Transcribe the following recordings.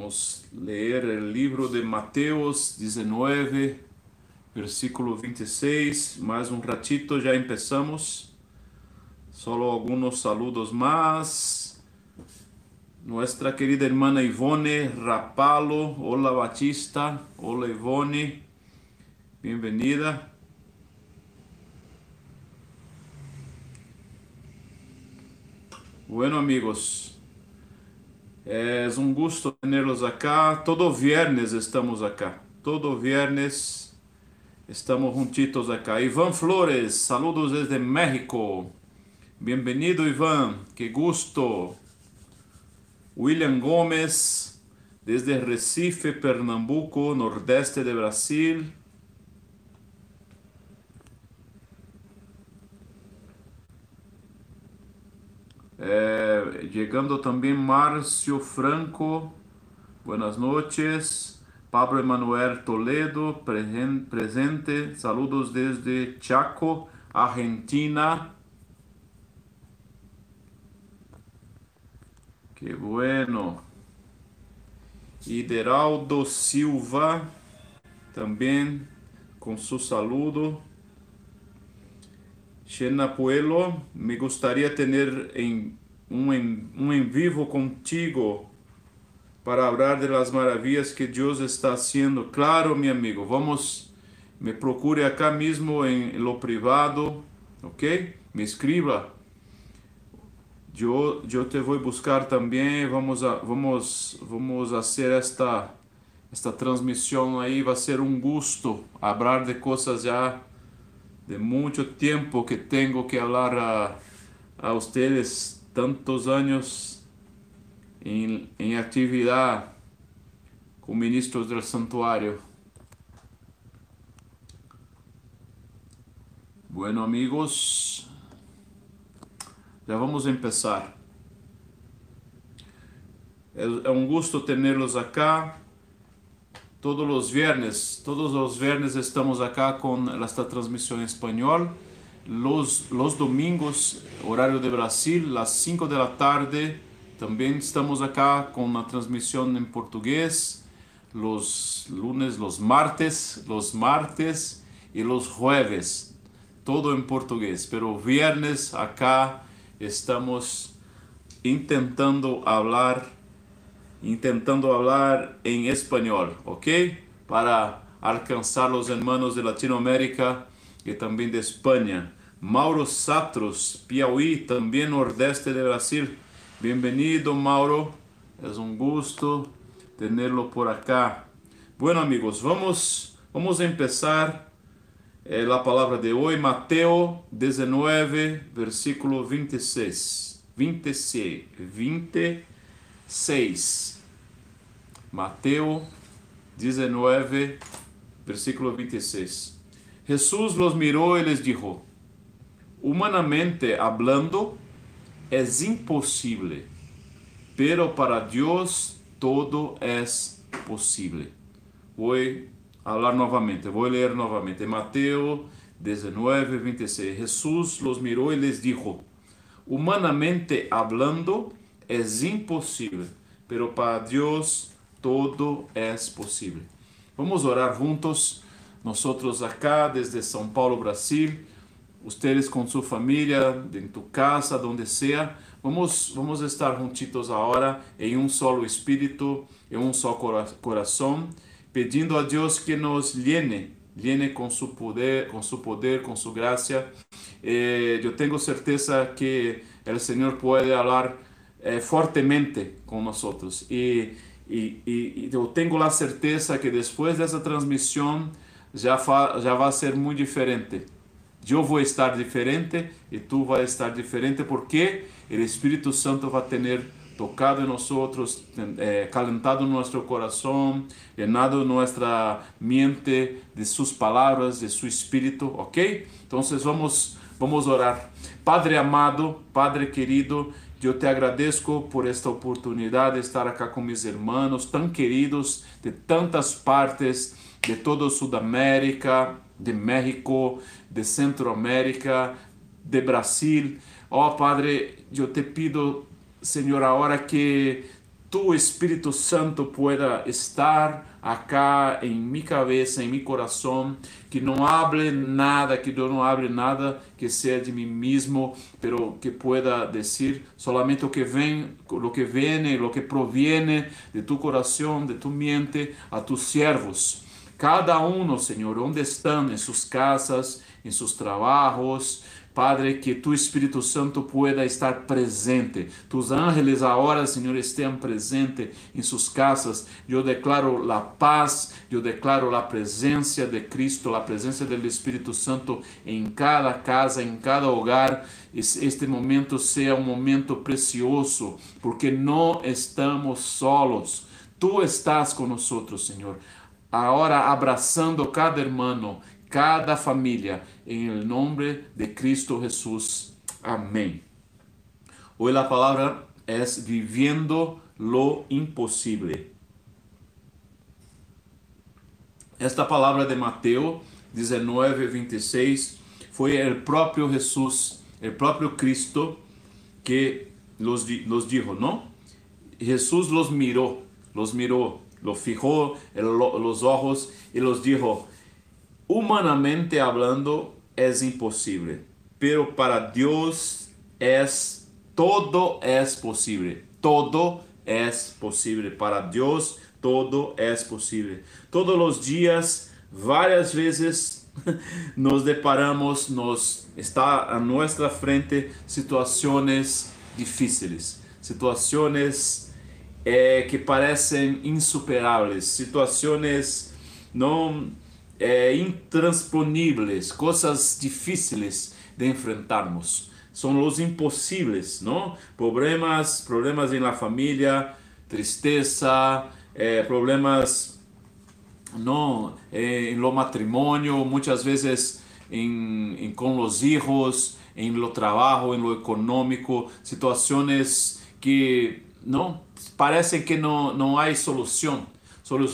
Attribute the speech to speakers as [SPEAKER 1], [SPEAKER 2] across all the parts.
[SPEAKER 1] Vamos ler o livro de Mateus 19, versículo 26. Mais um ratito, já começamos. Solo alguns saludos mais. Nuestra querida hermana Ivone Rapalo. Hola Batista. Hola Ivone. Bem-vinda. Bueno, amigos, é um gusto tê-los acá. Todo viernes estamos acá. Todo viernes estamos juntitos acá. Iván Flores, saludos desde México. Bem-vindo, Iván. Que gusto. William Gomes, desde Recife, Pernambuco, nordeste de Brasil. É, chegando também Márcio Franco, buenas noches. Pablo Emanuel Toledo, presente. Saludos desde Chaco, Argentina. Que bueno. Ideraldo Silva, também com seu saludo. Xena Puelo, me gustaría tener en un, en, un en vivo contigo para hablar de las maravillas que Dios está haciendo. Claro, mi amigo, vamos, me procure acá mismo en lo privado, ¿ok? Me escriba. Yo, yo te voy a buscar también, vamos a, vamos, vamos a esta, esta transmisión ahí, va a ser un gusto hablar de cosas ya de mucho tiempo que tengo que hablar a, a ustedes, tantos años en, en actividad con ministros del santuario. Bueno amigos, já vamos empezar. É, é um gosto tê-los acá. Todos los viernes, todos los viernes estamos acá con esta transmisión en español. Los, los domingos, horario de Brasil, las 5 de la tarde, también estamos acá con la transmisión en portugués. Los lunes, los martes, los martes y los jueves, todo en portugués. Pero viernes acá estamos intentando hablar intentando falar em espanhol, ok? Para alcançar os hermanos de Latinoamérica e também de Espanha. Mauro Satros, Piauí, também nordeste de Brasil. Bem-vindo, Mauro. É um gosto tê-lo por acá. Bueno, amigos, vamos vamos eh, a palavra de hoje, Mateus 19, versículo 26. 26, 26. Mateus 19, versículo 26. Jesús los miró y les dijo, humanamente hablando, es imposible, pero para Dios todo es posible. Voy a novamente, voy a leer novamente. Mateo 19, 26. Jesús los miró y les dijo, humanamente hablando, es imposible, pero para Dios todo é possível. Vamos orar juntos, nós acá desde São Paulo, Brasil, ustedes com sua família, em tu casa, donde sea. Vamos, vamos estar juntitos agora em um solo espírito, em um só coração, pedindo a Deus que nos llene, llene com seu poder, com seu poder, com sua graça. Eh, eu tenho certeza que o Senhor pode falar eh, fortemente com nós e e, e, eu tenho a certeza que depois dessa transmissão já, já vai ser muito diferente. Eu vou estar diferente e tu vai estar diferente porque o Espírito Santo vai ter tocado em nós, eh, calentado nosso coração, llenado nossa mente de suas palavras, de seu Espírito, ok? Então vamos, vamos orar. Padre amado, Padre querido, eu te agradeço por esta oportunidade de estar aqui com meus irmãos tão queridos de tantas partes de toda Sudamérica, de México, de Centroamérica, de Brasil. Oh, Padre, eu te pido, Senhor, agora que tu Espíritu Santo pueda estar acá en mi cabeza, en mi corazón, que no hable nada, que yo no hable nada que sea de mí mismo, pero que pueda decir solamente lo que ven, lo que viene, lo que proviene de tu corazón, de tu mente a tus siervos. Cada uno, Señor, donde están, en sus casas, en sus trabajos, Padre, que tu Espírito Santo pueda estar presente. Tus ángeles agora, Senhor, estejam presentes em suas casas. Eu declaro a paz, eu declaro a presença de Cristo, a presença do Espírito Santo em cada casa, em cada hogar. Este momento seja um momento precioso, porque não estamos solos. Tu estás conosco, Senhor. Agora abraçando cada irmão cada família, em nome de Cristo Jesus. Amém. Hoje a palavra é viviendo lo impossível. Esta palavra de Mateus 19, 26 foi o próprio Jesus, o próprio Cristo que los, los dijo, não? Jesus los mirou, los mirou, los fijó los ojos e los dijo, humanamente hablando es imposible, pero para Dios es todo es posible. Todo es posible. Para Dios todo es posible. Todos los días, varias veces nos deparamos, nos está a nuestra frente situaciones difíciles, situaciones eh, que parecen insuperables, situaciones no é, intransponíveis, coisas difíceis de enfrentarmos. São os impossíveis, não? Problemas, problemas na família, tristeza, é, problemas não, é, lo matrimônio, muitas vezes em, em, com os filhos, em lo trabalho, em lo econômico, situações que não parecem que não não há solução. Solu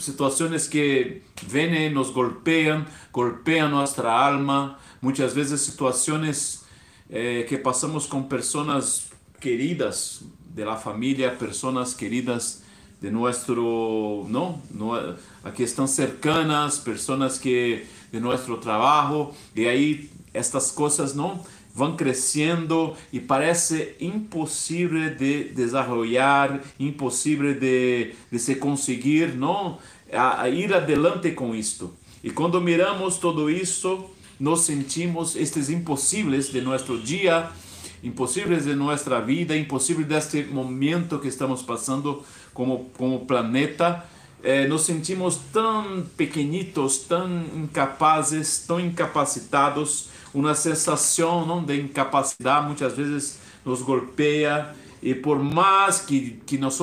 [SPEAKER 1] situaciones que vienen, nos golpean, golpean nuestra alma, muchas veces situaciones eh, que pasamos con personas queridas de la familia, personas queridas de nuestro, no, no aquí están cercanas, personas que de nuestro trabajo, y ahí estas cosas, ¿no? Van crescendo e parece impossível de desenvolver, impossível de, de se conseguir, não, a, a ir adelante com isto. E quando miramos tudo isso, nos sentimos estes impossíveis de nosso dia, impossíveis de nossa vida, impossíveis deste momento que estamos passando como como planeta. Eh, nos sentimos tão pequenitos, tão incapazes, tão incapacitados. Uma sensação não, de incapacidade muitas vezes nos golpeia e por mais que, que nós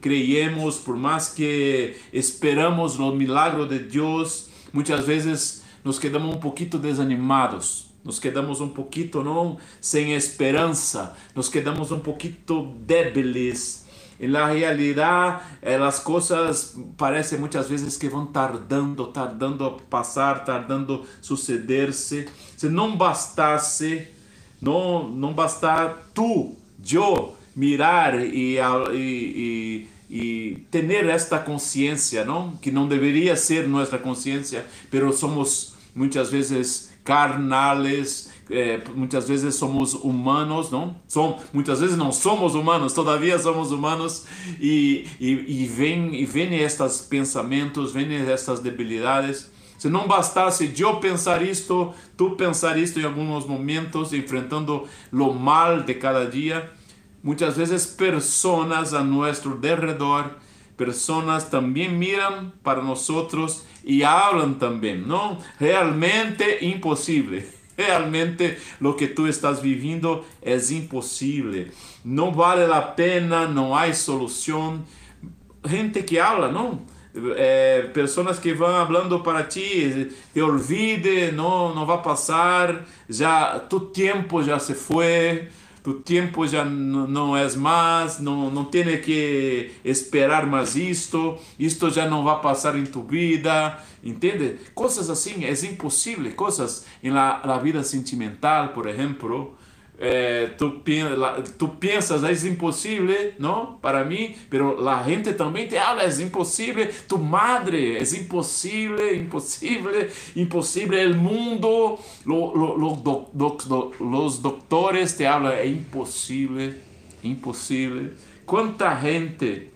[SPEAKER 1] creemos, por mais que esperamos no milagre de Deus, muitas vezes nos quedamos um pouquinho desanimados, nos quedamos um pouquinho não sem esperança, nos quedamos um pouquinho débiles, En la realidad, eh, las cosas parece muchas veces que van tardando, tardando a pasar, tardando a sucederse. Se não bastasse, não, não bastar tu, eu, mirar e, e, e, e ter esta consciência, não? Que não deveria ser nossa consciência, pero somos muitas vezes carnales, é, muitas vezes somos humanos, não? Som, muitas vezes não somos humanos, todavia somos humanos e, e, e vem e vem estes pensamentos, vem estas debilidades. Se não bastasse eu pensar isto, tu pensar isto em alguns momentos, enfrentando o mal de cada dia, muitas vezes pessoas a nosso derredor, pessoas também miram para nós e falam também, não? Realmente impossível. Realmente lo que tú estás viviendo es imposible. No vale la pena, no hay solución. Gente que habla, ¿no? Eh, personas que van hablando para ti, te olvide, no, no va a pasar, ya tu tiempo ya se fue, tu tiempo já não é mais, não, não tem que esperar mais isto, isto já não vai passar em tua vida, entende? Coisas assim, é impossível, coisas em la, la vida sentimental, por exemplo, eh, tú, tú, piensas es imposible, ¿no? Para mí, pero la gente también te habla, es imposible, tu madre, es imposible, imposible, imposible, el mundo, lo, lo, lo, los doctores te hablan, es imposible, imposible. ¿Cuánta gente,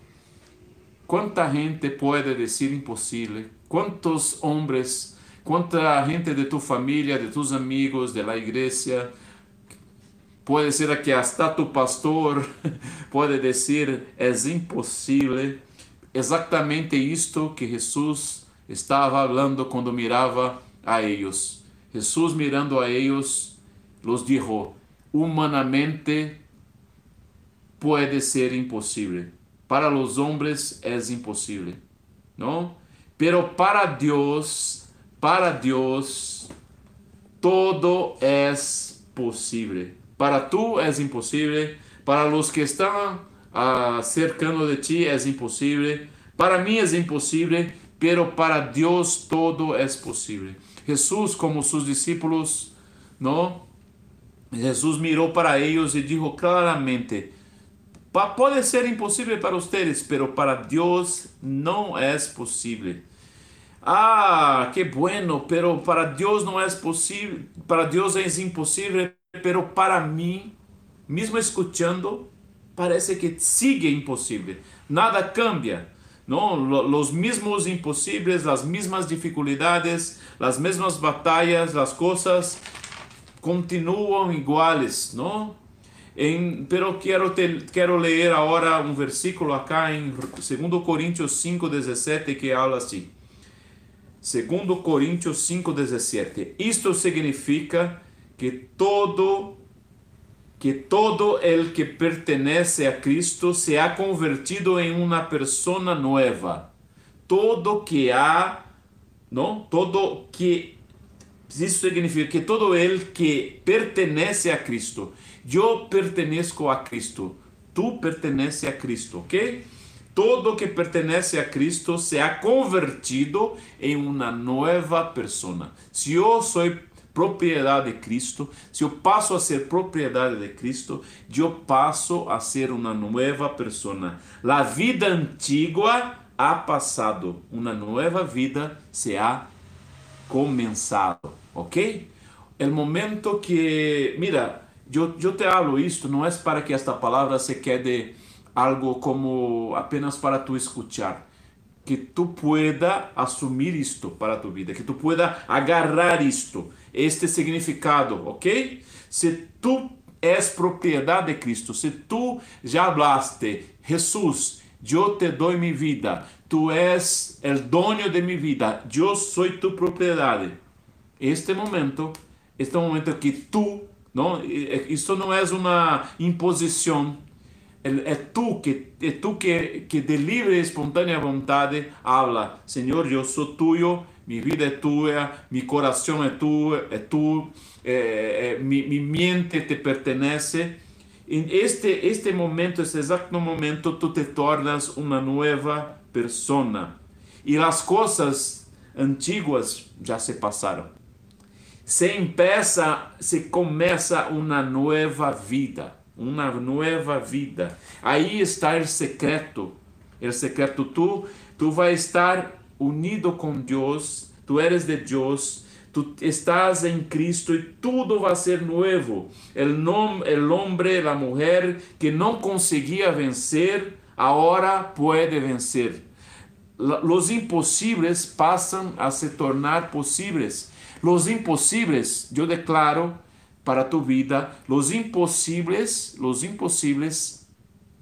[SPEAKER 1] cuánta gente puede decir imposible? ¿Cuántos hombres, cuánta gente de tu familia, de tus amigos, de la iglesia, Puede ser que hasta tu pastor puede decir, es imposible. Exatamente isto que Jesus estava hablando quando mirava a eles. Jesus mirando a eles, los dijo, humanamente pode ser impossível. Para os homens é impossível, não? Pero para Deus, para Deus, todo é possível. Para tu é impossível, para os que estão uh, cercando de ti é impossível, para mim é impossível, pero para Deus todo é possível. Jesus, como seus discípulos, não? Jesus mirou para eles e disse claramente: pode ser impossível para vocês, pero para Deus não é possível. Ah, que bueno, pero para Deus não é possível, para Deus é impossível pero para mim, mesmo escutando, parece que sigue impossível. Nada cambia. não Los mismos imposibles, las mismas dificultades, las mismas batallas, las cosas continúan iguales, ¿no? En, pero quiero, te, quiero leer ahora un versículo acá en 2 Coríntios 5, 17 que habla así. 2 Coríntios 5, 17. Isto significa que todo que todo el que pertenece a Cristo se ha convertido en una persona nueva. Todo que ha, ¿no? Todo que isso significa que todo el que pertenece a Cristo, yo pertenezco a Cristo, tú pertenece a Cristo, ¿ok? Todo que pertenece a Cristo se ha convertido en una nueva persona. Si yo soy propriedade de Cristo, se eu passo a ser propriedade de Cristo, eu passo a ser uma nova pessoa. A vida antiga ha passado, uma nova vida se ha começado, ok? O momento que, mira, eu, eu te hablo isto, não é para que esta palavra se quede algo como apenas para tu escuchar que tu pueda assumir isto para tu vida, que tu pueda agarrar isto, este significado, ok? Se tu és propriedade de Cristo, se tu já hablaste, Jesus, eu te dou minha vida, tu és o dono de minha vida, eu sou tu propriedade. Este momento, este momento que tu, não, isso não é uma imposição é tu que é tu que, que de livre e espontânea vontade habla, Senhor, eu sou tuyo, minha vida é tua, meu coração é tu, é tu, é, é, mi, mi mente te pertenece. Em este este momento, esse exato momento, tu te tornas uma nova persona e as coisas antigas já se passaram. Se empieza, se começa uma nova vida uma nova vida. Aí está o secreto. O secreto, tu, tu vai estar unido com Deus, tu eres de Deus, tu estás em Cristo e tudo vai ser novo. El hombre, a mulher que não conseguia vencer, agora pode vencer. Los impossíveis passam a se tornar possíveis. Los impossíveis, eu declaro, para tu vida, los imposibles, los imposibles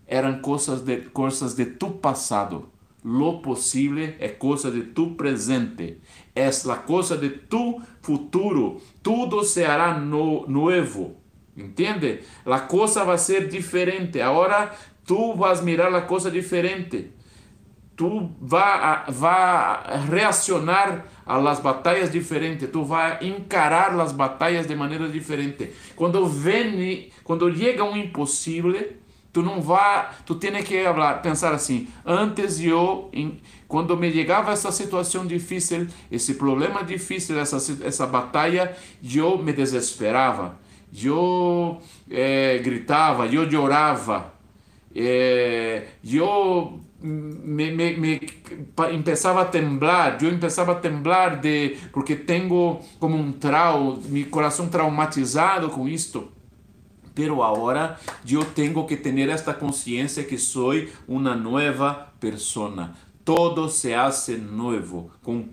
[SPEAKER 1] eran cosas de, cosas de tu pasado. Lo posible é coisa de tu presente, é a coisa de tu futuro. Tudo será no, novo, entende? A coisa vai ser diferente. Agora tu vas mirar a coisa diferente. Tu vai, vai reaccionar a las batalhas diferentes, tu vai encarar as batalhas de maneira diferente. Quando vem, quando chega um impossível, tu não vai, tu tem que pensar assim, antes eu, em, quando me chegava essa situação difícil, esse problema difícil, essa, essa batalha, eu me desesperava, eu é, gritava, eu chorava, é, eu me, me, me empezava a temblar, eu empezava a temblar de porque tenho como um trauma, meu coração traumatizado com isto. Pero agora eu tenho que ter esta consciência que sou uma nova persona. Todo se hace nuevo. Com,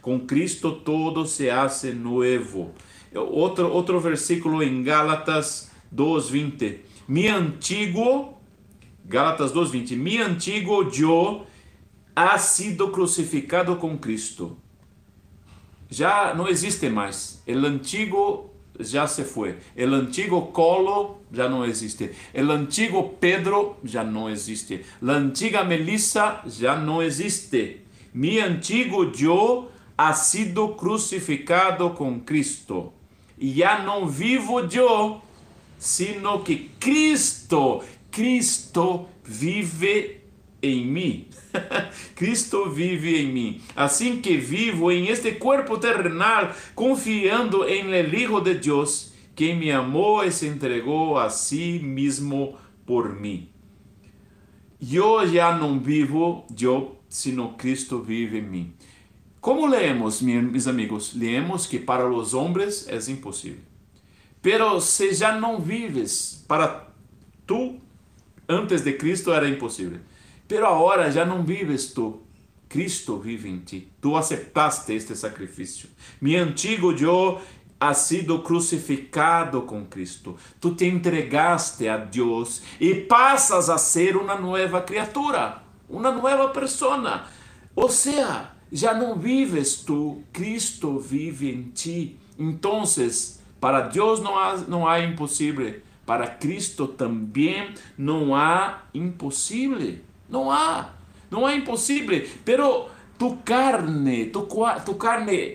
[SPEAKER 1] com Cristo todo se hace nuevo. Outro, outro versículo em Gálatas 2:20. Mi antigo Gálatas 2:20. Mi antigo yo ha sido crucificado com Cristo. Já não existe mais. O antigo já se foi. O antigo Colo já não existe. O antigo Pedro já não existe. A antiga Melissa já não existe. Mi antigo yo ha sido crucificado com Cristo. E já não vivo eu, sino que Cristo, Cristo vive em mim. Cristo vive em mim. Assim que vivo em este corpo terrenal, confiando em el Hijo de Deus, que me amou e se entregou a si mesmo por mim. Eu já não vivo eu, sino Cristo vive em mim. Como leemos, meus amigos? Leemos que para os homens é impossível. Pero se já não vives para tu, antes de Cristo era impossível. Pero agora já não vives tu, Cristo vive em ti. Tu aceptaste este sacrifício. Mi antigo eu ha sido crucificado com Cristo. Tu te entregaste a Deus e passas a ser uma nova criatura, uma nova persona. Ou seja, já não vives tu, Cristo vive em ti. Então, para Deus não há, não há impossível, para Cristo também não há impossível. Não há. Não é impossível. Pero tu carne, tu, tu carne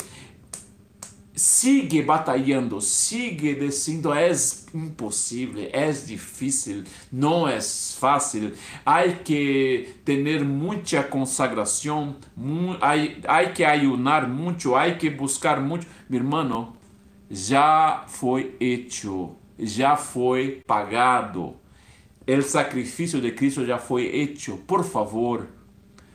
[SPEAKER 1] sigue batalhando, sigue dizendo é impossível, é difícil, não é fácil. Há que ter muita consagração, há que ayunar muito, há que buscar muito. Meu irmão, já foi hecho, já foi pagado. O sacrifício de Cristo já foi hecho. Por favor,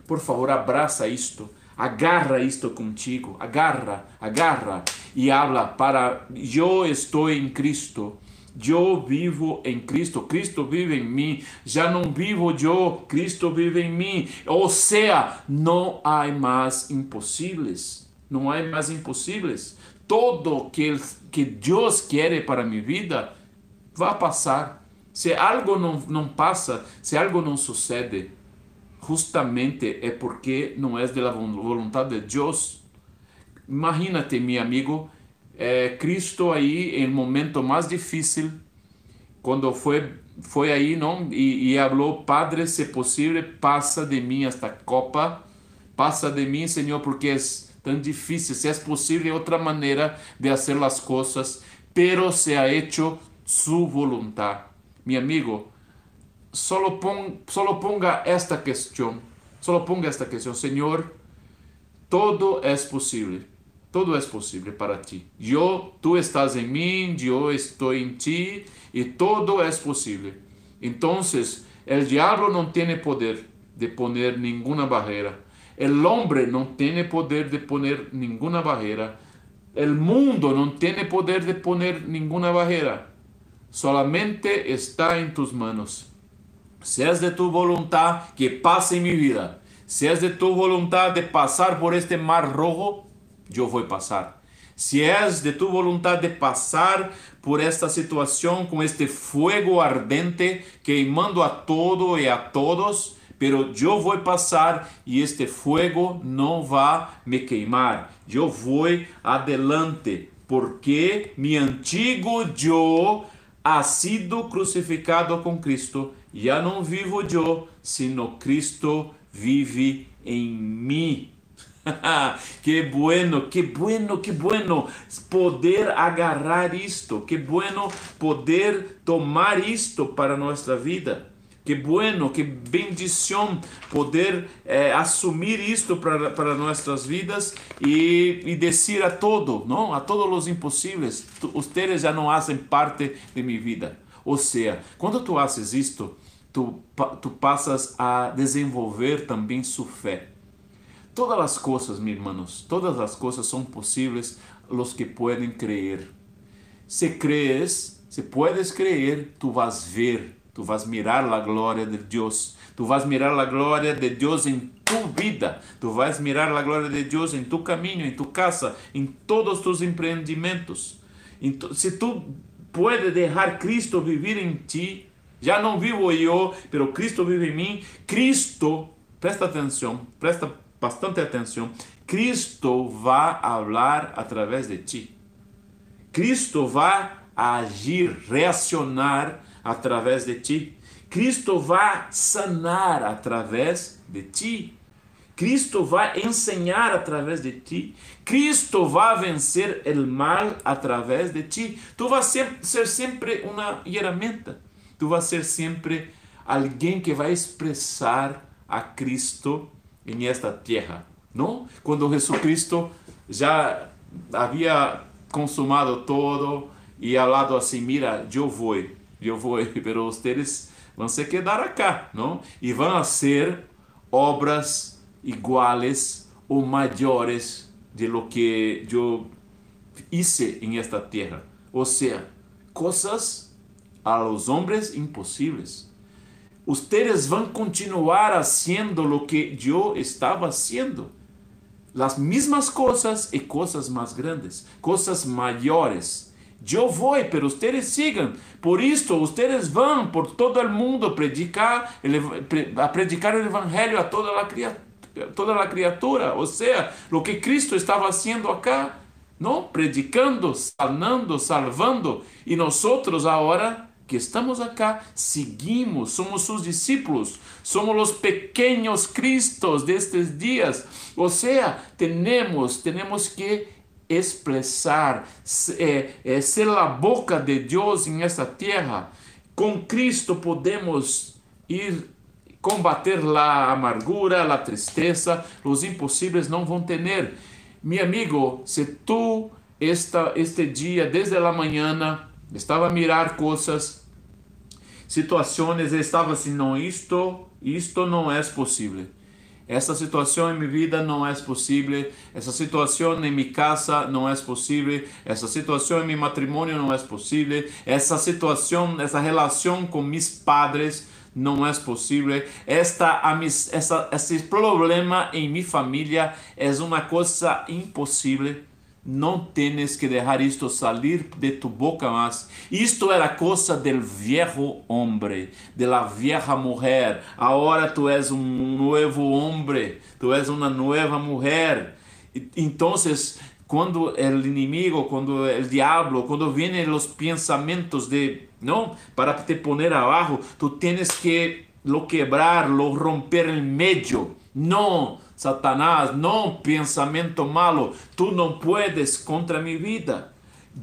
[SPEAKER 1] por favor, abraça isto. Agarra isto contigo. Agarra, agarra. E habla para eu estou em Cristo. Eu vivo em Cristo, Cristo vive em mim. Já não vivo eu, Cristo vive em mim. Ou seja, não há mais impossíveis. Não há mais impossíveis. Todo que que Deus quer para minha vida vai passar se algo não, não passa, se algo não sucede, justamente é porque não é da vontade de Deus. Imagínate, meu amigo, é, Cristo aí em momento mais difícil, quando foi foi aí não e, e falou Padre se possível passa de mim esta copa passa de mim Senhor porque é tão difícil se é possível outra maneira de fazer as coisas pero se ha hecho su voluntad mi amigo, solo, solo ponga esta cuestión, solo ponga esta cuestión, Señor, todo es posible, todo es posible para ti. Yo, tú estás en mí, yo estoy en ti y todo es posible. Entonces, el diablo no tiene poder de poner ninguna barrera. El hombre no tiene poder de poner ninguna barrera. El mundo no tiene poder de poner ninguna barrera solamente está en tus manos. Si es de tu voluntad que pase mi vida, si es de tu voluntad de pasar por este mar rojo, yo voy a pasar. Si es de tu voluntad de pasar por esta situación con este fuego ardente queimando a todo y a todos, pero yo voy a pasar y este fuego no va a me queimar. Yo voy adelante porque mi antiguo yo ha sido crucificado com Cristo, já não vivo eu, sino Cristo vive em mim. que bueno, que bueno, que bueno poder agarrar isto, que bueno poder tomar isto para nossa vida. Que bueno, que bendição poder eh, assumir isto para, nossas vidas e, e dizer a todo, não? a todos os impossíveis, vocês já não fazem parte de minha vida. Ou seja, quando tu haces isto, tu, tu passas a desenvolver também sua fé. Todas as coisas, meus irmãos, todas as coisas são possíveis los que podem crer. Se crees, se puedes creer, tu vas ver, tu vas mirar a glória de Deus, tu vas mirar a glória de Deus em tu vida, tu vas mirar a glória de Deus em tu caminho, em tu casa, em todos tus empreendimentos. Se tu puedes deixar Cristo viver em ti, já não vivo eu, pero Cristo vive em mim. Cristo, presta atenção, presta bastante atenção. Cristo vai falar através de ti. Cristo vai agir, reacionar através de ti. Cristo vai sanar através de ti. Cristo vai ensinar através de ti. Cristo vai vencer o mal através de ti. Tu vas ser, ser sempre uma ferramenta tu vas ser sempre alguém que vai expressar a Cristo em esta terra, não? Quando Jesucristo já havia consumado todo e falado assim, mira, eu vou, eu vou, pero vocês vão se quedar acá, não? E vão ser obras iguais ou maiores de lo que eu hice em esta terra. Ou seja, coisas a los hombres imposibles. Ustedes a continuar haciendo lo que yo estaba haciendo. Las mismas cosas y cosas más grandes, cosas mayores. Yo voy, pero ustedes sigan. Por esto, ustedes van por todo el mundo predicar, a predicar el evangelio a toda la criatura toda la criatura, o sea, lo que Cristo estaba haciendo acá, ¿no? Predicando, sanando, salvando, y nosotros ahora que estamos acá, seguimos, somos sus discípulos, somos los pequeños Cristos de estos días. O sea, tenemos, tenemos que expressar, é, é, ser a boca de Deus em esta terra. Com Cristo podemos ir combater a amargura, a tristeza, os impossíveis não vão ter. Meu amigo, se tu esta, este dia, desde a manhã, estava a mirar coisas situações estava assim, não, isto, isto não é possível. Essa situação em minha vida não é possível. Essa situação em minha casa não é possível. Essa situação em meu matrimônio não é possível. Essa situação, essa relação com meus padres não é possível. Esta, essa, esse problema em minha família é uma coisa impossível. Não tens que deixar isto sair de tu boca mais. Isto era coisa del viejo hombre, de la vieja mujer. Agora tu és um novo homem, tu és uma nova mulher. Então, quando o inimigo, quando o diabo, quando vêm os pensamentos de, não, para te poner abaixo, tu tens que lo quebrar, lo romper en meio. Não Satanás, não pensamento malo, tu não puedes contra minha vida.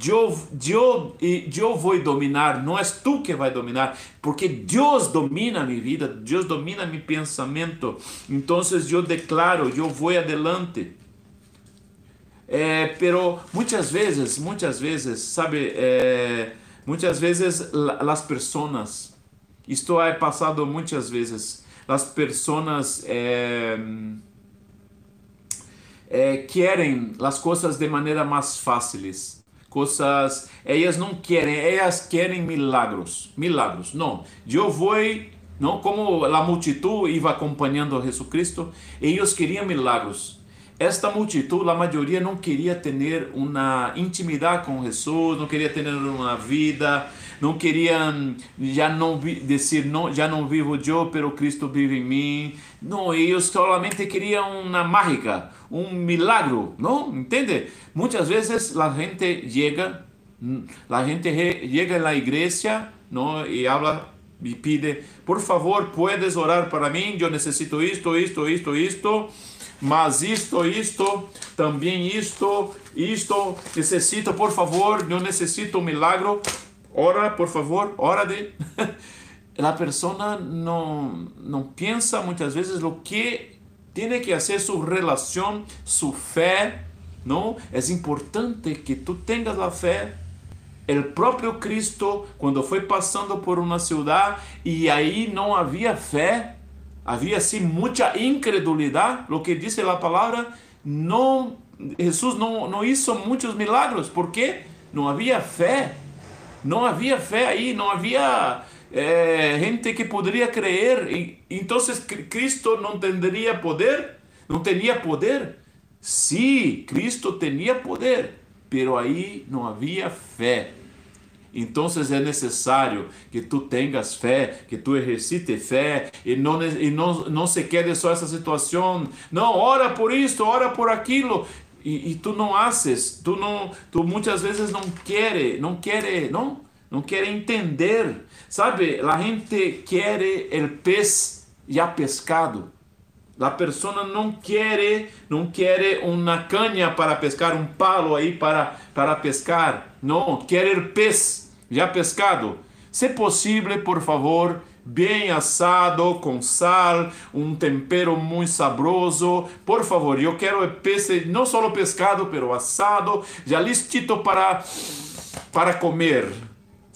[SPEAKER 1] Eu, eu, eu vou dominar, não és tu que vai dominar, porque Deus domina minha vida, Deus domina meu pensamento. Então eu declaro, eu vou adelante. É, pero muitas vezes, muitas vezes, sabe, é, muitas vezes as pessoas, isto é passado muitas vezes, as pessoas é, eh, querem as coisas de maneira mais fáceis. Coisas, elas não querem, elas querem milagros, milagros. Não, eu vou, não como a multitud ia acompanhando a Jesus Cristo, eles queriam milagros. Esta multitud, a maioria não queria ter uma intimidade com Jesus, não queria ter uma vida, não queriam já não dizer não, já não vivo eu, pero Cristo vive em mim. Não, eles solamente queriam uma mágica, um milagro, não? Entende? Muitas vezes a gente chega, a gente chega na igreja, não? E habla e pide, por favor, puedes orar para mim? Eu necessito isto, isto, isto, isto. Mas isto, isto, também isto, isto, necessito, por favor, eu necessito um milagro. Ora, por favor, ora de. la persona no, no piensa muchas veces lo que tiene que hacer su relación, su fe, ¿no? Es importante que tú tengas la fe. El propio Cristo, cuando fue pasando por una ciudad y ahí no había fe, había así mucha incredulidad, lo que dice la palabra, no, Jesús no, no hizo muchos milagros. ¿Por qué? No había fe. No había fe ahí, no eh, gente que podría creer. Y, entonces Cristo no tendría poder, no tenía poder. Sí, Cristo tenía poder, pero ahí no había fe. Entonces es necesario que tú tengas fe, que tú ejercites fe y no, y no, no se quede só esa situación. No, ora por esto, ora por aquilo. Y, y, tú no haces, tú, no, tú muchas veces no quiere, no quiere, no, no quiere entender. Sabe, la gente quiere el pez ya pescado. La persona não quer, não quer uma canha para pescar, um palo aí para, para pescar. Não, quer peixe já pescado. Se possível, por favor, bem assado, com sal, um tempero muito saboroso. Por favor, eu quero peixe, não só pescado, mas assado, já listito para, para comer.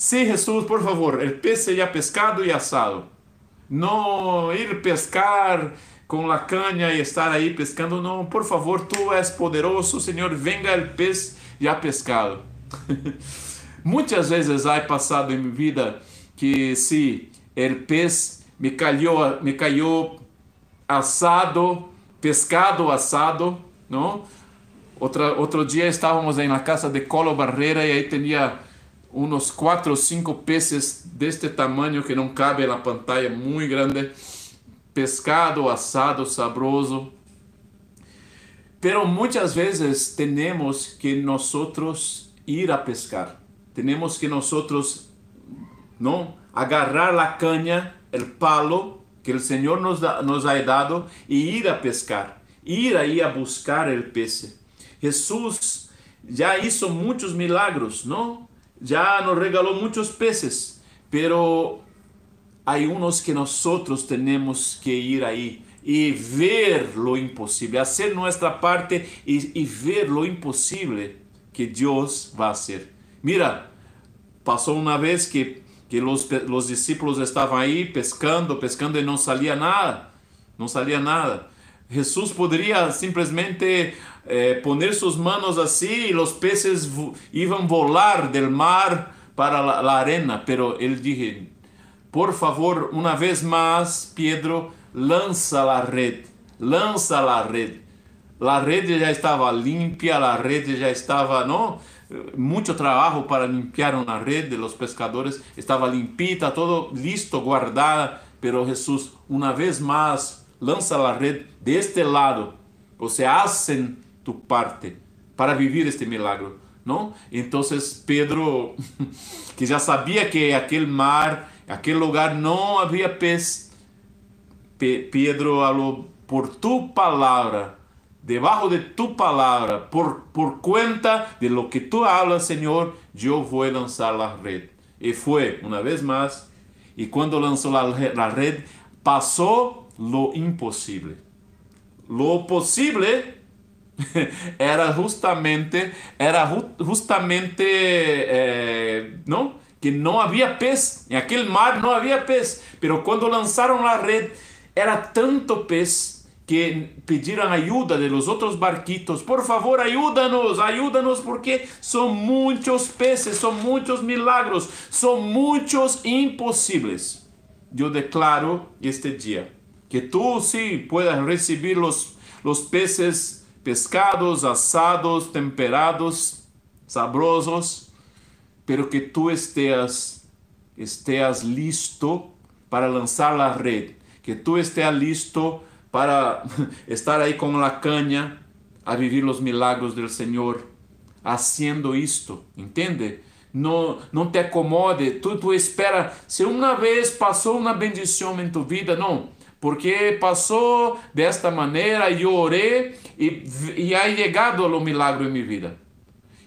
[SPEAKER 1] Sim, Jesus, por favor, o peixe já pescado e assado. Não ir pescar com a canha e estar aí pescando. Não, por favor, tu és poderoso, Senhor, venga o peixe já pescado. Muitas vezes há passado em minha vida que se o peixe me caiu, me caiu assado, pescado assado, não? Outra, outro dia estávamos na casa de Colo Barreira e aí tinha uns quatro ou cinco peces deste tamanho que não cabe na pantalla, muito grande pescado assado sabroso. Pero muchas veces tenemos que nosotros ir a pescar. Tenemos que nosotros no agarrar la caña, el palo que el Señor nos, da, nos ha dado y ir a pescar. Ir ahí a buscar el pez. Jesús ya hizo muchos milagros, ¿no? Ya nos regaló muchos peces, pero hay unos que nosotros tenemos que ir ahí y ver lo imposible, hacer nuestra parte y, y, ver lo imposible que Dios va a hacer. Mira, pasó una vez que, que los, los discípulos estaban ahí pescando, pescando y no salía nada, no salía nada. Jesús podría simplemente eh, poner sus manos así y los peces iban a volar del mar para la, la arena, pero él dije, por favor, uma vez mais, Pedro, lança a rede, lança a rede. A rede já estava limpa, a rede já estava, não? Muito trabalho para limpar uma rede, os pescadores estava limpita, todo listo, guardada, pero Jesus, uma vez mais, lança a rede deste lado. Você hacen tu parte para viver este milagre, não? Então, Pedro, que já sabia que aquele mar aquele lugar não havia pez. Pedro falou, por tu palavra, debajo de tu palavra, por, por cuenta de lo que tu hablas, Senhor, eu vou lançar a rede. E foi, uma vez mais, e quando lançou a rede, passou lo impossível. Lo possível era justamente, era justamente, eh, não? que não havia pez, em aquele mar não havia pez, pero quando lançaram a rede era tanto pez que pediram ajuda de los outros barquitos, por favor, ayúdanos, ayúdanos porque são muitos peces, são muitos milagros, são muitos impossíveis. Eu declaro este dia que tu sim puedas receber los, los peces pescados, asados, temperados, sabrosos, pero que tú estés, estés listo para lanzar la red, que tú estés listo para estar ahí con la caña a vivir los milagros del Señor, haciendo esto, ¿entiende? No, no te acomode, tú, tú espera, si una vez pasó una bendición en tu vida, no, porque passou desta maneira, eu orei e, e ha chegado o milagre em minha vida.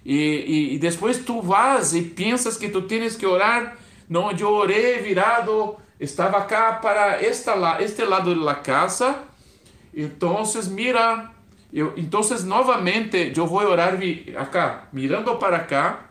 [SPEAKER 1] E, e, e depois tu vas e pensas que tu tens que orar. Não, eu orei virado estava acá para esta, este lado da casa. Então, mira, eu, então, novamente, eu vou orar acá, mirando para cá.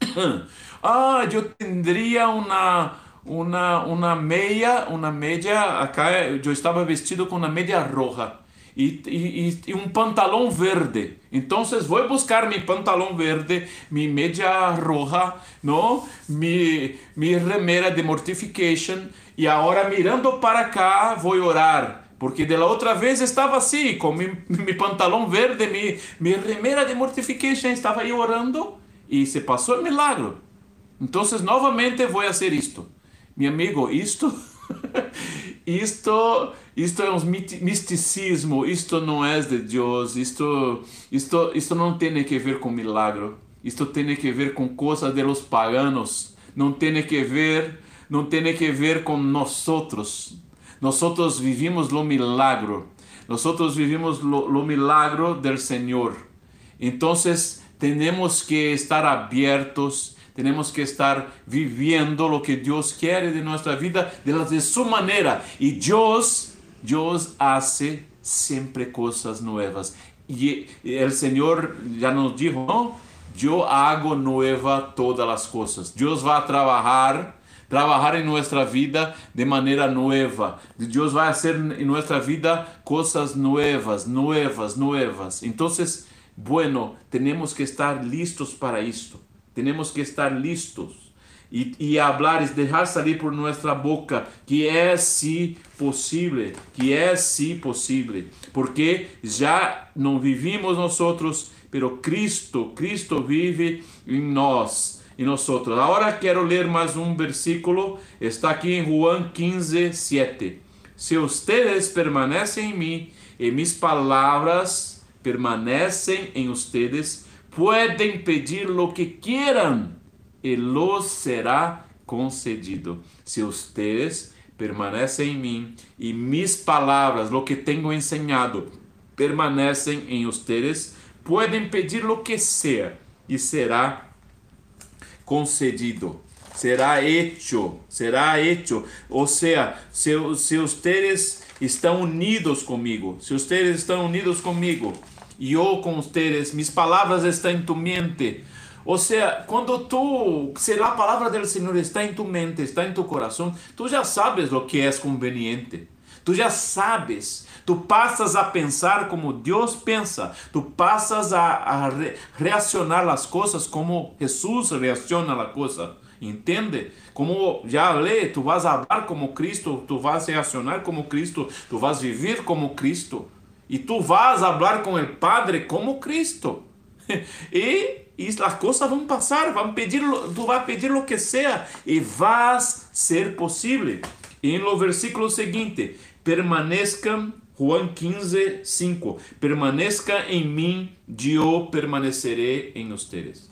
[SPEAKER 1] ah, eu teria uma uma uma meia, uma meia acá, eu estava vestido com uma meia roja e, e, um pantalão verde. Então, vou buscar meu pantalão verde, minha meia roja, não? Mi, mi remera de mortification e agora mirando para cá vou orar. Porque da outra vez estava assim, com meu, meu pantalão verde, minha, minha remera de mortification, estava aí orando e se passou o milagre. Então, novamente vou fazer isto. Meu amigo, isto, isto isto é um misticismo, isto não é de Deus, isto, isto, isto não tem que ver com milagre, isto tem que ver com coisas de los paganos, não tem que ver, não tem que ver com nós outros. Nós vivimos o milagro, nós vivimos o milagro do Senhor. Então, temos que estar abertos temos que estar viviendo lo que Deus quer de nossa vida de, de su manera. E Deus Deus hace sempre coisas novas. E o Senhor já nos disse, não? Eu hago nueva todas as coisas. Deus vai trabalhar, trabalhar em nossa vida de maneira nova. Deus vai fazer em nossa vida coisas novas, novas, novas. Então, bueno, temos que estar listos para isto. Temos que estar listos e, e hablar, deixar sair por nossa boca que é sim possível, que é sim possível, porque já não vivimos nós pero Cristo, Cristo vive em nós e nós outros. Agora quero ler mais um versículo, está aqui em Juan 15, 7. Se ustedes permanecem em mim e mis palavras permanecem em ustedes, podem pedir lo que quieran e los será concedido. Se ustedes permanecem em mim e mis palavras, lo que tenho enseñado, permanecem em ustedes, podem pedir lo que sea e será concedido. Será hecho, será hecho. Ou seja, se, se ustedes estão unidos comigo, se ustedes estão unidos comigo e eu com ustedes, mis palavras estão em tu mente, ou seja, quando tu, se a palavra do Senhor está em tu mente, está em tu coração, tu já sabes o que é conveniente. Tu já sabes, tu passas a pensar como Deus pensa, tu passas a, a re, reaccionar as coisas como Jesus reacciona a coisa, entende? Como já falei, tu vas falar como Cristo, tu vas reaccionar como Cristo, tu vas viver como Cristo, e tu vas falar com o Padre como Cristo. e e as coisas vão passar, vão pedir, tu vas pedir o que seja e vas ser possível. E no versículo seguinte, permanezcam, Juan 15, 5, permanezca em mim, eu permanecerei em vocês.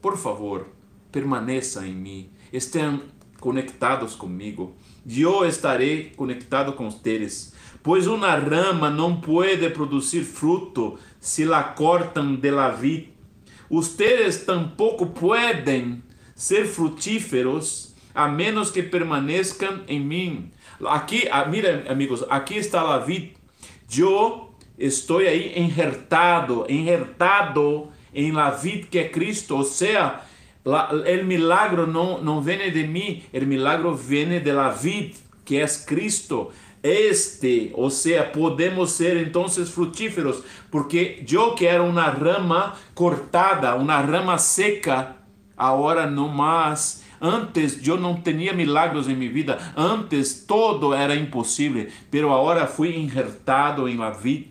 [SPEAKER 1] Por favor, permaneça em mim, estejam conectados comigo, eu estarei conectado com vocês. Pois uma rama não pode produzir fruto se la cortam de la vid Ustedes tampoco pueden ser frutíferos a menos que permanezcan en mí. Aquí, ah, miren amigos, aquí está la vid. Yo estoy ahí injertado, injertado en la vid que es Cristo. O sea, la, el milagro no, no viene de mí, el milagro viene de la vid que es Cristo. Este, ou seja, podemos ser então frutíferos, porque eu que era uma rama cortada, uma rama seca, agora não mais. Antes eu não tinha milagros em minha vida, antes todo era impossível, pero agora fui injertado em la vida.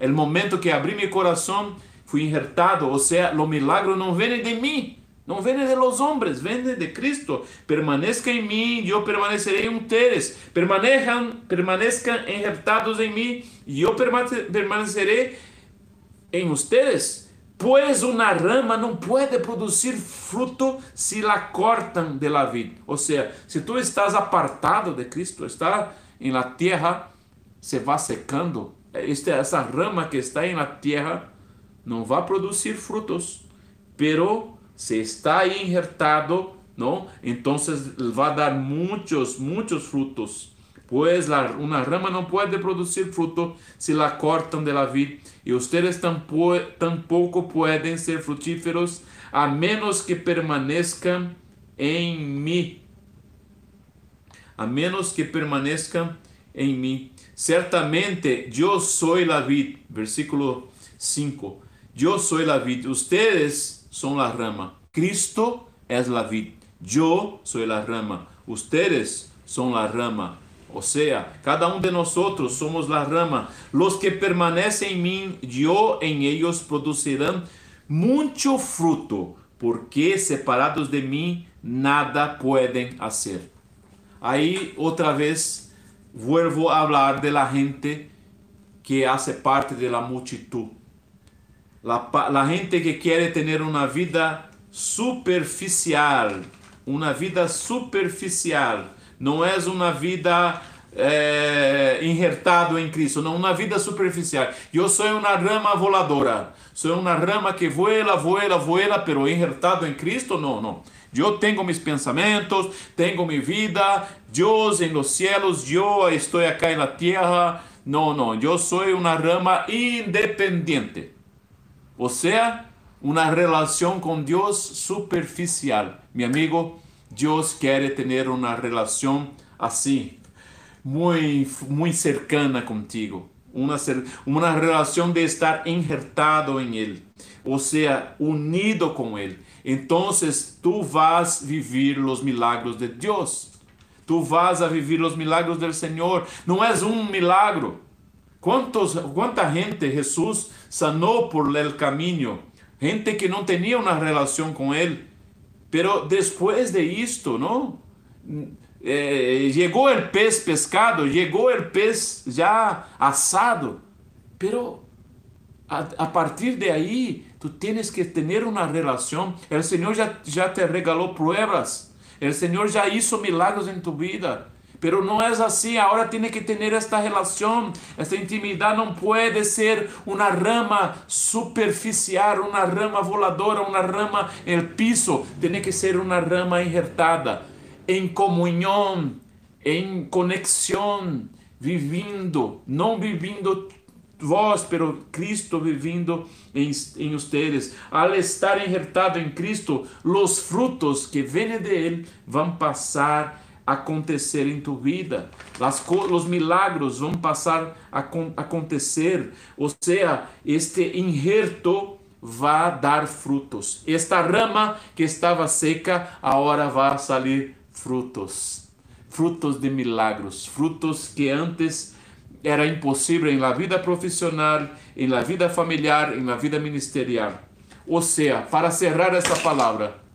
[SPEAKER 1] El momento que abri meu coração, fui injertado, ou seja, o milagre não vem de mim, não vem de los hombres, vem de Cristo. Permanezca em mim, eu permanecerei em ustedes. Permanezcan, permanezcan enjertados em mim, e eu permanecerei em ustedes. Pois uma rama não pode produzir fruto se la cortam de la vid. Ou seja, se tu estás apartado de Cristo, está em la terra, se vai secando. Esta, rama que está em la terra não vai produzir frutos, pero se está injertado, ¿no? Entonces va a dar muchos, muchos frutos. Pues la, una rama no puede producir fruto si la cortan de la vid. Y ustedes tampoco, tampoco pueden ser frutíferos a menos que permanezcan en mí. A menos que permanezcan en mí. Certamente yo soy la vid. Versículo 5. Yo soy la vid. Ustedes son la rama. Cristo es la vid. Yo soy la rama, ustedes son la rama. O sea, cada uno de nosotros somos la rama. Los que permanecen en mí, yo en ellos producirán mucho fruto, porque separados de mí nada pueden hacer. Ahí otra vez vuelvo a hablar de la gente que hace parte de la multitud. La, la gente que quiere tener una vida superficial, uma vida superficial, não és uma vida é, enjertado em Cristo, não uma vida superficial. Eu sou uma rama voladora, sou uma rama que vuela, vuela, vuela, pero enjertado em Cristo, não, não. Eu tenho meus pensamentos, tenho minha vida, Deus em los cielos, eu estou aqui na terra. Não, não, eu sou uma rama independente. Ou seja, uma relação com Deus superficial. Meu amigo, Deus quer ter uma relação assim, muito, muito cercana contigo. Uma, uma relação de estar enjertado em Ele, ou seja, unido com Ele. Então, tu vas viver os milagros de Deus. Tu vas a viver os milagros do Senhor. Não é um milagro. Quantos, quanta gente Jesus sanou por el caminho? Gente que não tinha uma relação com Ele Pero después de esto, ¿no? Eh, llegó el pez pescado, llegó el pez ya asado, pero a, a, partir de ahí tú tienes que tener una relación. El Señor ya, ya te regaló pruebas, el Señor ya hizo milagros en tu vida. Pero não é assim, agora tem que ter esta relação, esta intimidade não pode ser uma rama superficial, uma rama voladora, uma rama no piso, tem que ser uma rama enjertada, em comunhão, em conexão, vivendo, não vivendo vós, pero Cristo vivendo em, em ustedes. Al estar enjertado em Cristo, os frutos que vêm de Ele vão passar acontecer em tu vida. Las, os milagros vão passar a acontecer. Ou seja, este injerto vai dar frutos. Esta rama que estava seca, agora vai sair frutos. Frutos de milagros, frutos que antes era impossível em la vida profissional, em la vida familiar, em la vida ministerial. Ou seja, para cerrar essa palavra,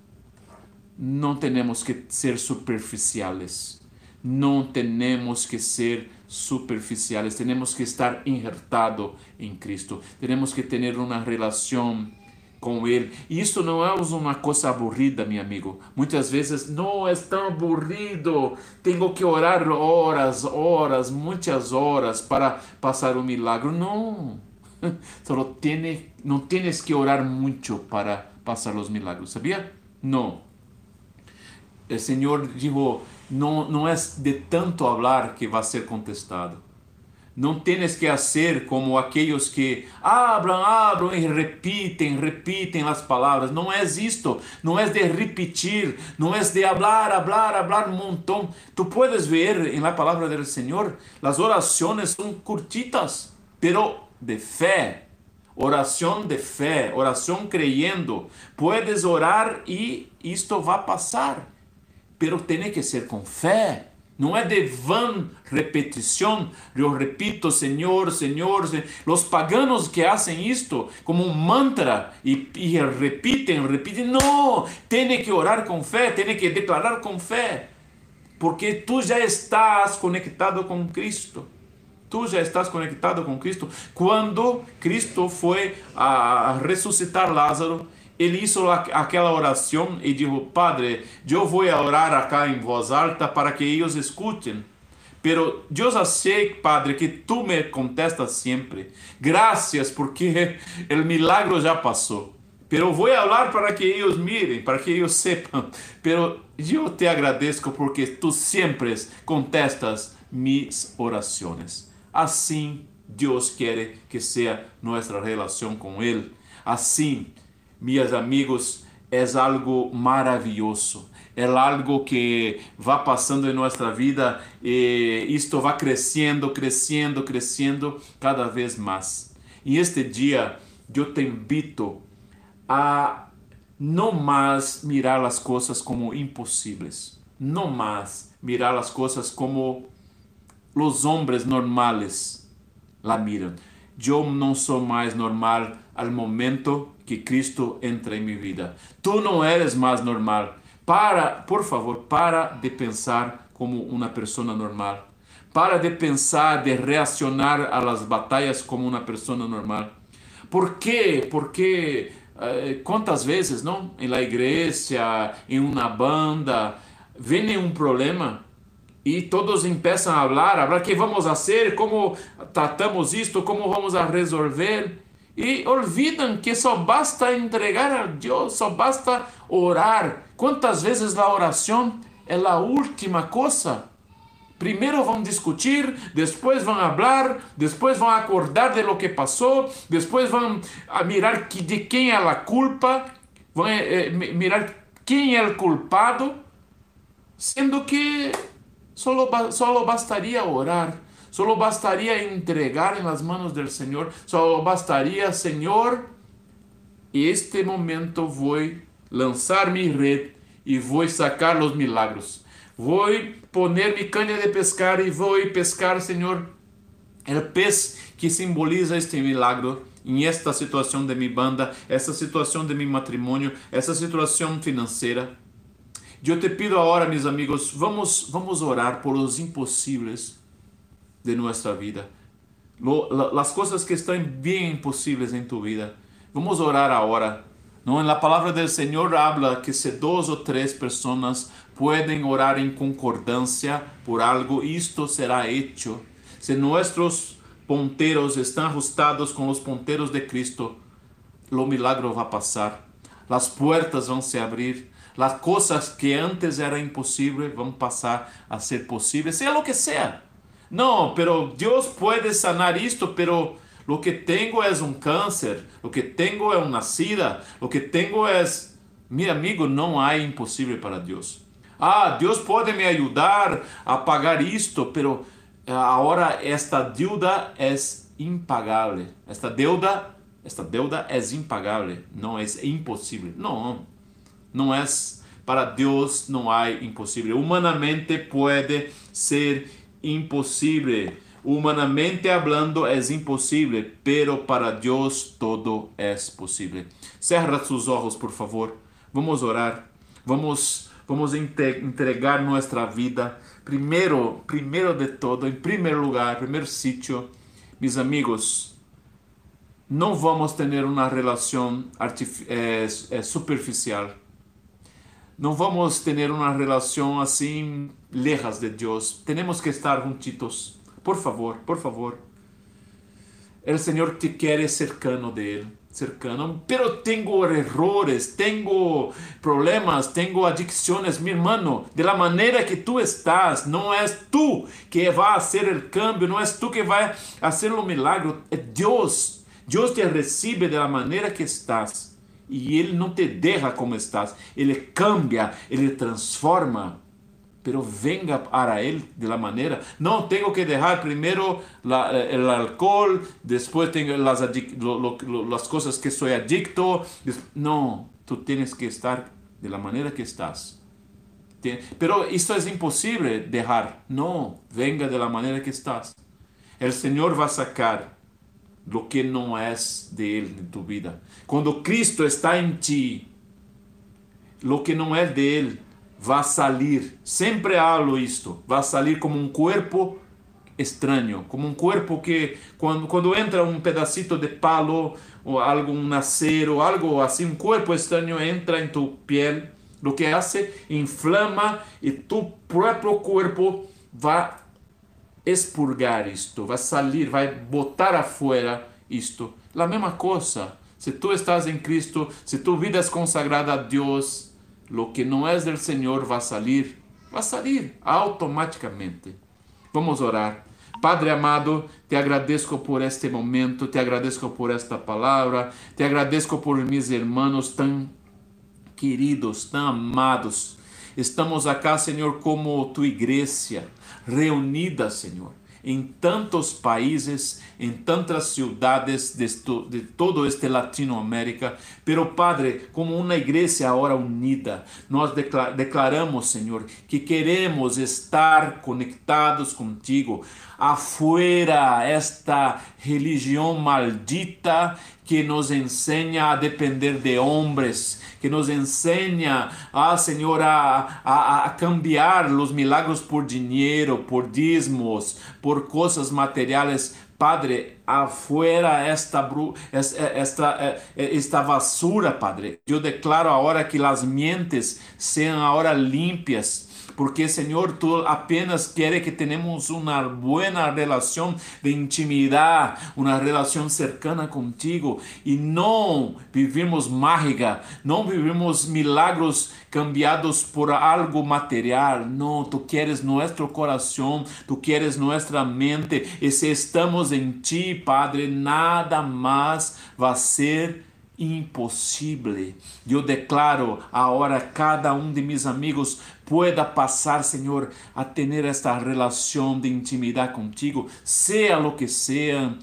[SPEAKER 1] não temos que ser superficiales. Não temos que ser superficiales. Temos que estar injertado em Cristo. Temos que ter uma relação com Ele. E isso não é uma coisa aburrida, meu amigo. Muitas vezes, não é tão aburrido. Tenho que orar horas, horas, muitas horas para passar o milagre. Não. Só tiene, não tienes que orar muito para passar os milagres, sabia? Não o Senhor dijo, não, não é de tanto hablar que vai ser contestado. Não tens que fazer como aqueles que abram, abram e repitem, repitem as palavras. Não é isto. Não é de repetir. Não é de falar, falar, falar um montão. Tu puedes ver na palavra do Senhor, as orações são curtitas, pero de fé. Oração de fé, oração creyendo. Puedes orar e isto vai passar pero tem que ser com fé. Não é de vã repetição. Eu repito, Senhor, Senhor, Senhor. Os paganos que fazem isto como um mantra e, e repitem, repitem. Não, tem que orar com fé, tem que declarar com fé. Porque tu já estás conectado com Cristo. Tu já estás conectado com Cristo. Quando Cristo foi a ressuscitar Lázaro, ele hizo aquela oração e disse: Padre, eu vou orar acá em voz alta para que eles escutem. Pero eu já sei, Padre, que tu me contestas sempre. Graças porque o milagre já passou. pero vou falar para que eles mirem, para que eles sepam. Pero eu te agradeço porque tu sempre contestas mis orações. Assim Deus quer que seja nossa relação com Ele. Assim, meus amigos, é algo maravilhoso. É algo que vai passando em nossa vida e isto vai crescendo, crescendo, crescendo cada vez mais. E este dia eu te invito a não mais mirar as coisas como impossíveis, não mais mirar as coisas como os homens normais la miram. Eu não sou mais normal ao momento que Cristo entra em minha vida. Tu não eres mais normal. Para, por favor, para de pensar como uma pessoa normal. Para de pensar, de reaccionar a las batalhas como uma pessoa normal. ¿Por quê? Porque eh, quantas vezes, não? Em la igreja, em uma banda, vem um problema e todos começam a falar, a falar que vamos fazer, como tratamos isto, como vamos a resolver. E olvidam que só basta entregar a Deus, só basta orar. Quantas vezes a oração é a última coisa Primeiro vão discutir, depois vão falar, depois vão acordar de lo que passou, depois vão mirar que, de quem é a culpa, vão eh, mirar quem é o culpado, sendo que só bastaria orar, só bastaria entregar nas mãos do Senhor, só bastaria, Senhor, este momento vou lançar minha rede e vou sacar os milagros. Vou poner mi caña de pescar e vou pescar, Senhor, o pez que simboliza este milagro em esta situação de minha banda, esta situação de meu matrimônio, essa situação financeira. Eu te pido agora, meus amigos, vamos, vamos orar por os impossíveis de nossa vida. As coisas que estão bem impossíveis em tu vida. Vamos orar agora. No, en la palabra del Señor habla que si dos o tres personas pueden orar en concordancia por algo, esto será hecho. Si nuestros ponteros están ajustados con los ponteros de Cristo, lo milagro va a pasar. Las puertas van a se abrir. Las cosas que antes eran imposibles van a pasar a ser posibles, sea lo que sea. No, pero Dios puede sanar esto, pero Lo que tengo es un cáncer, lo que tengo es una sida, lo que tengo es... Mi amigo, não há impossível para Deus. Ah, Deus pode me ajudar a pagar isto, pero agora esta deuda é impagável. Esta deuda, esta deuda é impagável, não é impossível. Não, não é para Deus não há impossível. Humanamente pode ser impossível. Humanamente hablando es imposible, pero para Dios todo es posible. Cerra sus ojos, por favor. Vamos orar. Vamos, vamos entregar nuestra vida. Primero, primero de todo, en primer lugar, primer sitio, mis amigos, não vamos ter uma relação é, é, superficial. Não vamos ter uma relação assim, lejas de Deus. Temos que estar juntitos. Por favor, por favor. El Señor te quiere cercano de Él, cercano. Pero tengo errores, tengo problemas, tengo adicciones, mi hermano. De la manera que tú estás, no es tú que va a hacer el cambio, no es tú que va a hacer el milagro, es Dios. Dios te recibe de la manera que estás. E Ele não te deixa como estás. Ele cambia, Ele transforma pero venga para Él de la manera. No tengo que dejar primero la, el alcohol, después tengo las, las cosas que soy adicto. No, tú tienes que estar de la manera que estás. Pero esto es imposible dejar. No, venga de la manera que estás. El Señor va a sacar lo que no es de Él en tu vida. Cuando Cristo está en ti, lo que no es de Él vai sair, sempre hablo isto, vai sair como um corpo estranho, como um corpo que quando, quando entra um pedacito de palo ou algo, um acero, algo assim, um corpo estranho entra em tu piel, o que hace inflama e tu próprio corpo vai expurgar isto, vai sair, vai botar afuera isto. La mesma coisa Se tú estás en Cristo, si tu vida es consagrada a Dios, lo que no es del Señor va a salir, va a salir automáticamente. Vamos orar. Padre amado, te agradezco por este momento, te agradezco por esta palabra, te agradezco por mis hermanos tan queridos, tan amados. Estamos acá, Senhor, como tu igreja, reunida, Senhor, em tantos países, em tantas cidades de, de todo este Latinoamérica, pero Padre, como uma igreja agora unida, nós declaramos, Senhor, que queremos estar conectados contigo, afuera esta religião maldita que nos ensina a depender de homens, que nos ensina, ah, Senhor, a, a, a cambiar os milagros por dinheiro, por dízimos, por coisas materiais. Padre, afuera esta, esta, esta, esta basura, Padre. Eu declaro agora que as mentes sejam agora limpias porque Senhor, tu apenas queres que tenhamos uma boa relação de intimidade, uma relação cercana contigo e não vivimos mágica, não vivimos milagros cambiados por algo material. Não, tu queres nosso coração, tu queres nossa mente e se estamos em ti, Padre, nada mais vai ser impossível. Eu declaro agora cada um de meus amigos pueda passar, Senhor, a ter esta relação de intimidade contigo, seja lo que seja.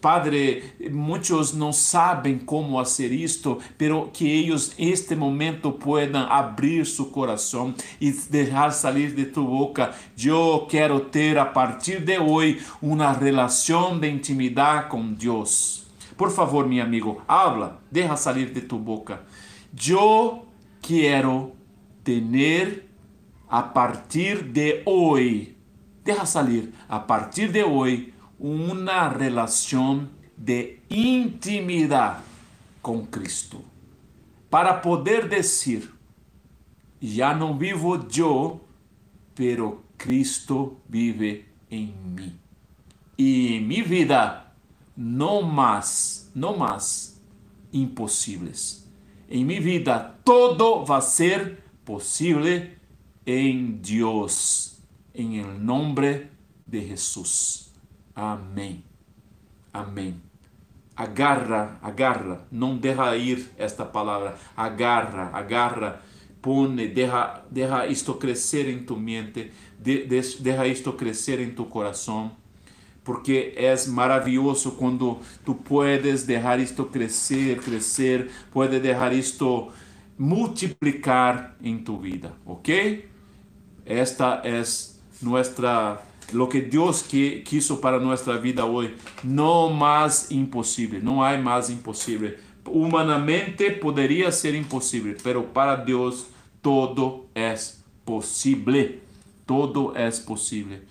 [SPEAKER 1] Padre, muitos não sabem como fazer isto, pero que eles, este momento, puedan abrir seu coração e deixar sair de tu boca. Eu quero ter a partir de hoje uma relação de intimidade com Deus. Por favor, meu amigo, habla, deja salir de tu boca. Eu quero ter a partir de hoje, deja salir, a partir de hoje, uma relação de intimidade com Cristo. Para poder dizer, já não vivo eu, pero Cristo vive em mim. E em minha vida, não mais, não mais impossíveis. Em minha vida, todo vai ser possível en Dios, en el nombre de Jesús. Amém. Amém. Agarra, agarra, não deixa ir esta palavra. Agarra, agarra, pone, deja, deja isto crescer em tu mente, de, isto crescer em tu coração, porque é maravilhoso quando tu puedes deixar isto crescer, crescer, puedes deixar isto multiplicar em tu vida, ok? Esta es nuestra, lo que Dios quiso para nuestra vida hoy. No más imposible, no hay más imposible. Humanamente podría ser imposible, pero para Dios todo es posible. Todo es posible.